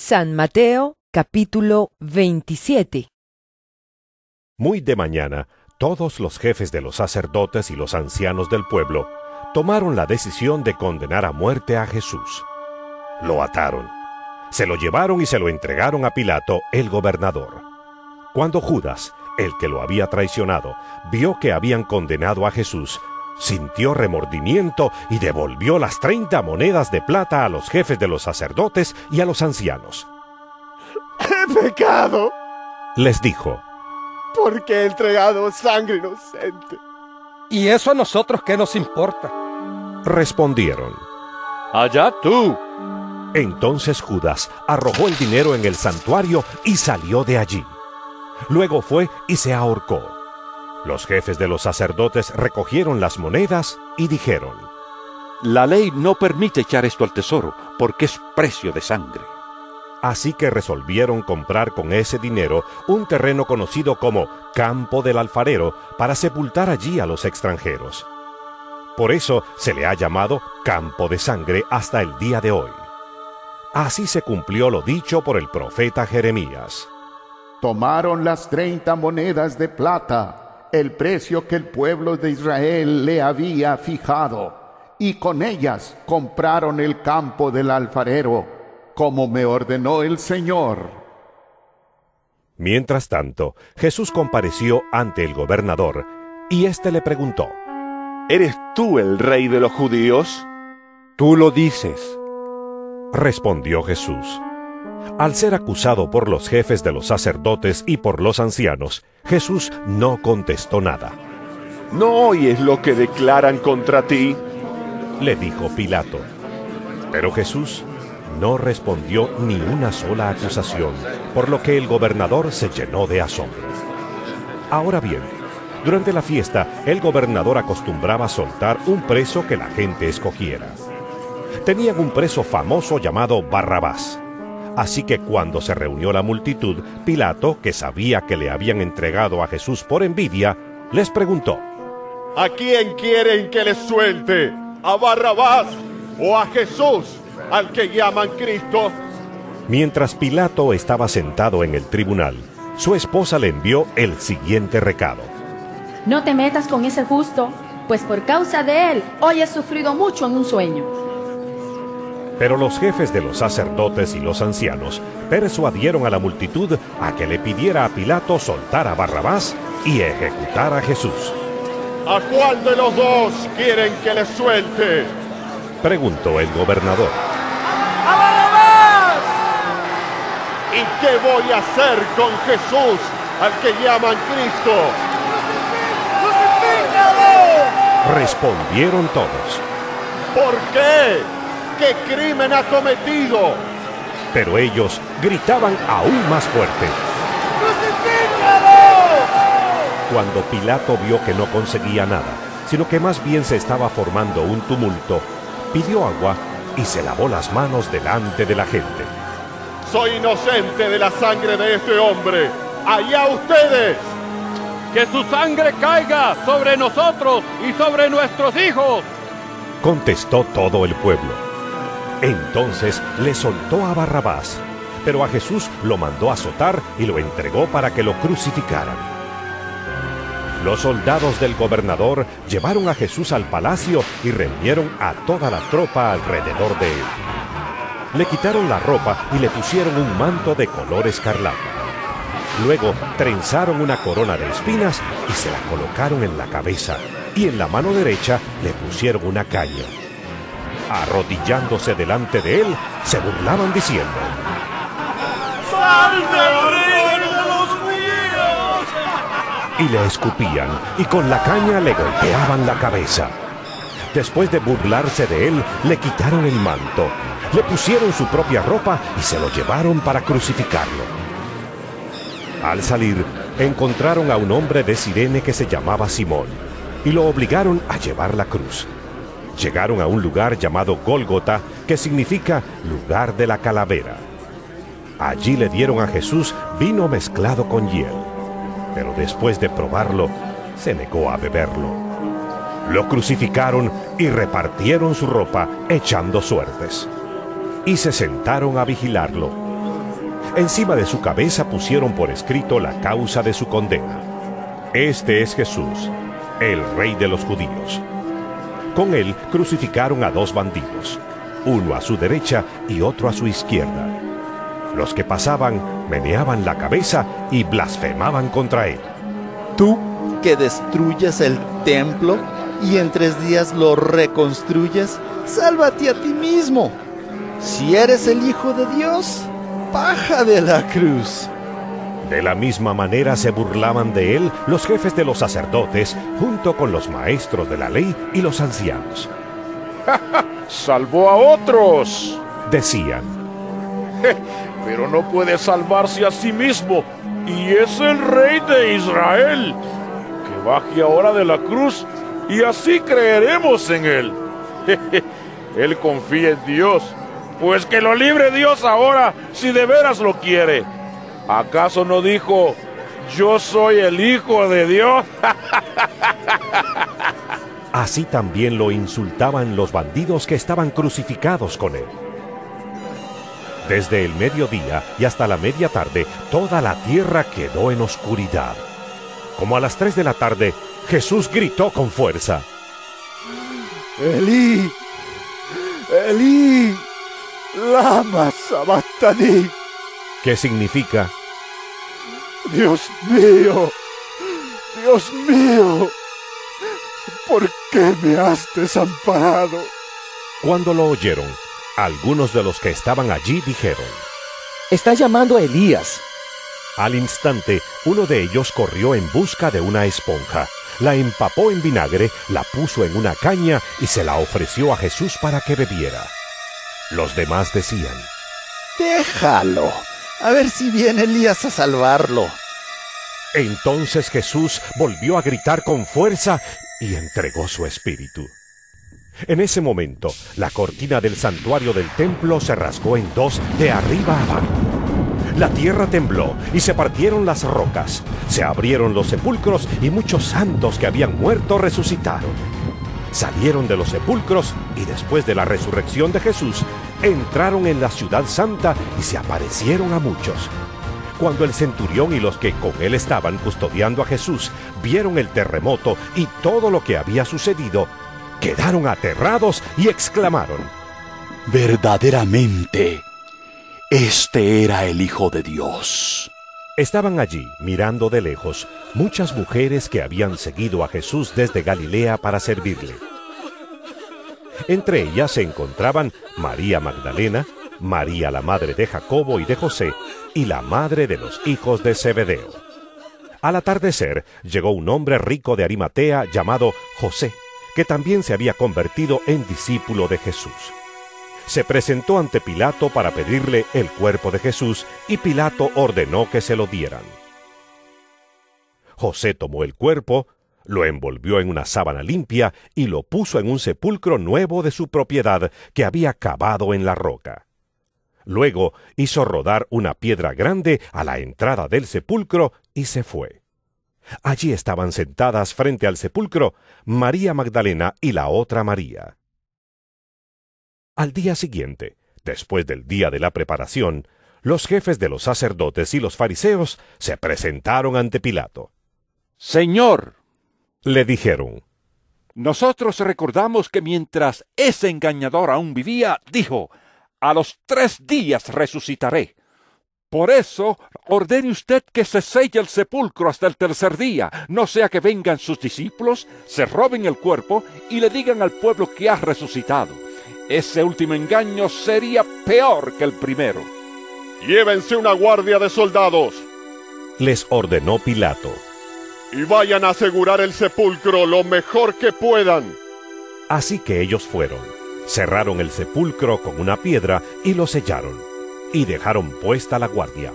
San Mateo capítulo 27 Muy de mañana, todos los jefes de los sacerdotes y los ancianos del pueblo tomaron la decisión de condenar a muerte a Jesús. Lo ataron, se lo llevaron y se lo entregaron a Pilato, el gobernador. Cuando Judas, el que lo había traicionado, vio que habían condenado a Jesús, sintió remordimiento y devolvió las treinta monedas de plata a los jefes de los sacerdotes y a los ancianos. ¡He pecado! Les dijo, porque he entregado sangre inocente. ¿Y eso a nosotros qué nos importa? Respondieron. Allá tú. Entonces Judas arrojó el dinero en el santuario y salió de allí. Luego fue y se ahorcó. Los jefes de los sacerdotes recogieron las monedas y dijeron, La ley no permite echar esto al tesoro, porque es precio de sangre. Así que resolvieron comprar con ese dinero un terreno conocido como Campo del Alfarero para sepultar allí a los extranjeros. Por eso se le ha llamado Campo de Sangre hasta el día de hoy. Así se cumplió lo dicho por el profeta Jeremías. Tomaron las treinta monedas de plata, el precio que el pueblo de Israel le había fijado, y con ellas compraron el campo del alfarero, como me ordenó el Señor. Mientras tanto, Jesús compareció ante el gobernador, y éste le preguntó, ¿Eres tú el rey de los judíos? Tú lo dices. Respondió Jesús. Al ser acusado por los jefes de los sacerdotes y por los ancianos, Jesús no contestó nada. ¿No oyes lo que declaran contra ti? Le dijo Pilato. Pero Jesús no respondió ni una sola acusación, por lo que el gobernador se llenó de asombro. Ahora bien, durante la fiesta, el gobernador acostumbraba soltar un preso que la gente escogiera. Tenían un preso famoso llamado Barrabás. Así que cuando se reunió la multitud, Pilato, que sabía que le habían entregado a Jesús por envidia, les preguntó, ¿A quién quieren que les suelte? ¿A Barrabás o a Jesús, al que llaman Cristo? Mientras Pilato estaba sentado en el tribunal, su esposa le envió el siguiente recado. No te metas con ese justo, pues por causa de él hoy he sufrido mucho en un sueño. Pero los jefes de los sacerdotes y los ancianos persuadieron a la multitud a que le pidiera a Pilato soltar a Barrabás y ejecutar a Jesús. ¿A cuál de los dos quieren que les suelte? Preguntó el gobernador. ¡A Barrabás! ¿Y qué voy a hacer con Jesús, al que llaman Cristo? Respondieron todos. ¿Por qué? ¿Qué crimen ha cometido? Pero ellos gritaban aún más fuerte. Cuando Pilato vio que no conseguía nada, sino que más bien se estaba formando un tumulto, pidió agua y se lavó las manos delante de la gente. Soy inocente de la sangre de este hombre. Allá ustedes. Que su sangre caiga sobre nosotros y sobre nuestros hijos. Contestó todo el pueblo. Entonces le soltó a Barrabás, pero a Jesús lo mandó azotar y lo entregó para que lo crucificaran. Los soldados del gobernador llevaron a Jesús al palacio y reunieron a toda la tropa alrededor de él. Le quitaron la ropa y le pusieron un manto de color escarlata. Luego trenzaron una corona de espinas y se la colocaron en la cabeza, y en la mano derecha le pusieron una caña. Arrodillándose delante de él, se burlaban diciendo, ¡Salve de los y le escupían, y con la caña le golpeaban la cabeza. Después de burlarse de él, le quitaron el manto, le pusieron su propia ropa y se lo llevaron para crucificarlo. Al salir, encontraron a un hombre de Sirene que se llamaba Simón, y lo obligaron a llevar la cruz. Llegaron a un lugar llamado Gólgota, que significa lugar de la calavera. Allí le dieron a Jesús vino mezclado con hiel, pero después de probarlo, se negó a beberlo. Lo crucificaron y repartieron su ropa echando suertes. Y se sentaron a vigilarlo Encima de su cabeza pusieron por escrito la causa de su condena. Este es Jesús, el rey de los judíos. Con él crucificaron a dos bandidos, uno a su derecha y otro a su izquierda. Los que pasaban meneaban la cabeza y blasfemaban contra él. Tú que destruyes el templo y en tres días lo reconstruyes, sálvate a ti mismo. Si eres el Hijo de Dios, baja de la cruz. De la misma manera se burlaban de él los jefes de los sacerdotes, junto con los maestros de la ley y los ancianos. Salvó a otros, decían. Pero no puede salvarse a sí mismo, y es el rey de Israel. Que baje ahora de la cruz, y así creeremos en él. él confía en Dios, pues que lo libre Dios ahora, si de veras lo quiere ¿Acaso no dijo, yo soy el Hijo de Dios? Así también lo insultaban los bandidos que estaban crucificados con él. Desde el mediodía y hasta la media tarde, toda la tierra quedó en oscuridad. Como a las tres de la tarde, Jesús gritó con fuerza. Elí, Elí, lama sabachthani. ¿Qué significa? Dios mío, Dios mío, ¿por qué me has desamparado? Cuando lo oyeron, algunos de los que estaban allí dijeron, Está llamando a Elías. Al instante, uno de ellos corrió en busca de una esponja, la empapó en vinagre, la puso en una caña y se la ofreció a Jesús para que bebiera. Los demás decían, Déjalo, a ver si viene Elías a salvarlo. Entonces Jesús volvió a gritar con fuerza y entregó su espíritu. En ese momento, la cortina del santuario del templo se rasgó en dos de arriba abajo. La tierra tembló y se partieron las rocas. Se abrieron los sepulcros y muchos santos que habían muerto resucitaron. Salieron de los sepulcros y después de la resurrección de Jesús, entraron en la ciudad santa y se aparecieron a muchos. Cuando el centurión y los que con él estaban custodiando a Jesús vieron el terremoto y todo lo que había sucedido, quedaron aterrados y exclamaron, Verdaderamente, este era el Hijo de Dios. Estaban allí, mirando de lejos, muchas mujeres que habían seguido a Jesús desde Galilea para servirle. Entre ellas se encontraban María Magdalena, María la madre de Jacobo y de José, y la madre de los hijos de Zebedeo. Al atardecer llegó un hombre rico de Arimatea llamado José, que también se había convertido en discípulo de Jesús. Se presentó ante Pilato para pedirle el cuerpo de Jesús y Pilato ordenó que se lo dieran. José tomó el cuerpo, lo envolvió en una sábana limpia y lo puso en un sepulcro nuevo de su propiedad que había cavado en la roca. Luego hizo rodar una piedra grande a la entrada del sepulcro y se fue. Allí estaban sentadas frente al sepulcro María Magdalena y la otra María. Al día siguiente, después del día de la preparación, los jefes de los sacerdotes y los fariseos se presentaron ante Pilato. Señor, le dijeron, nosotros recordamos que mientras ese engañador aún vivía, dijo, a los tres días resucitaré. Por eso, ordene usted que se selle el sepulcro hasta el tercer día, no sea que vengan sus discípulos, se roben el cuerpo y le digan al pueblo que ha resucitado. Ese último engaño sería peor que el primero. Llévense una guardia de soldados. Les ordenó Pilato. Y vayan a asegurar el sepulcro lo mejor que puedan. Así que ellos fueron cerraron el sepulcro con una piedra y lo sellaron, y dejaron puesta la guardia.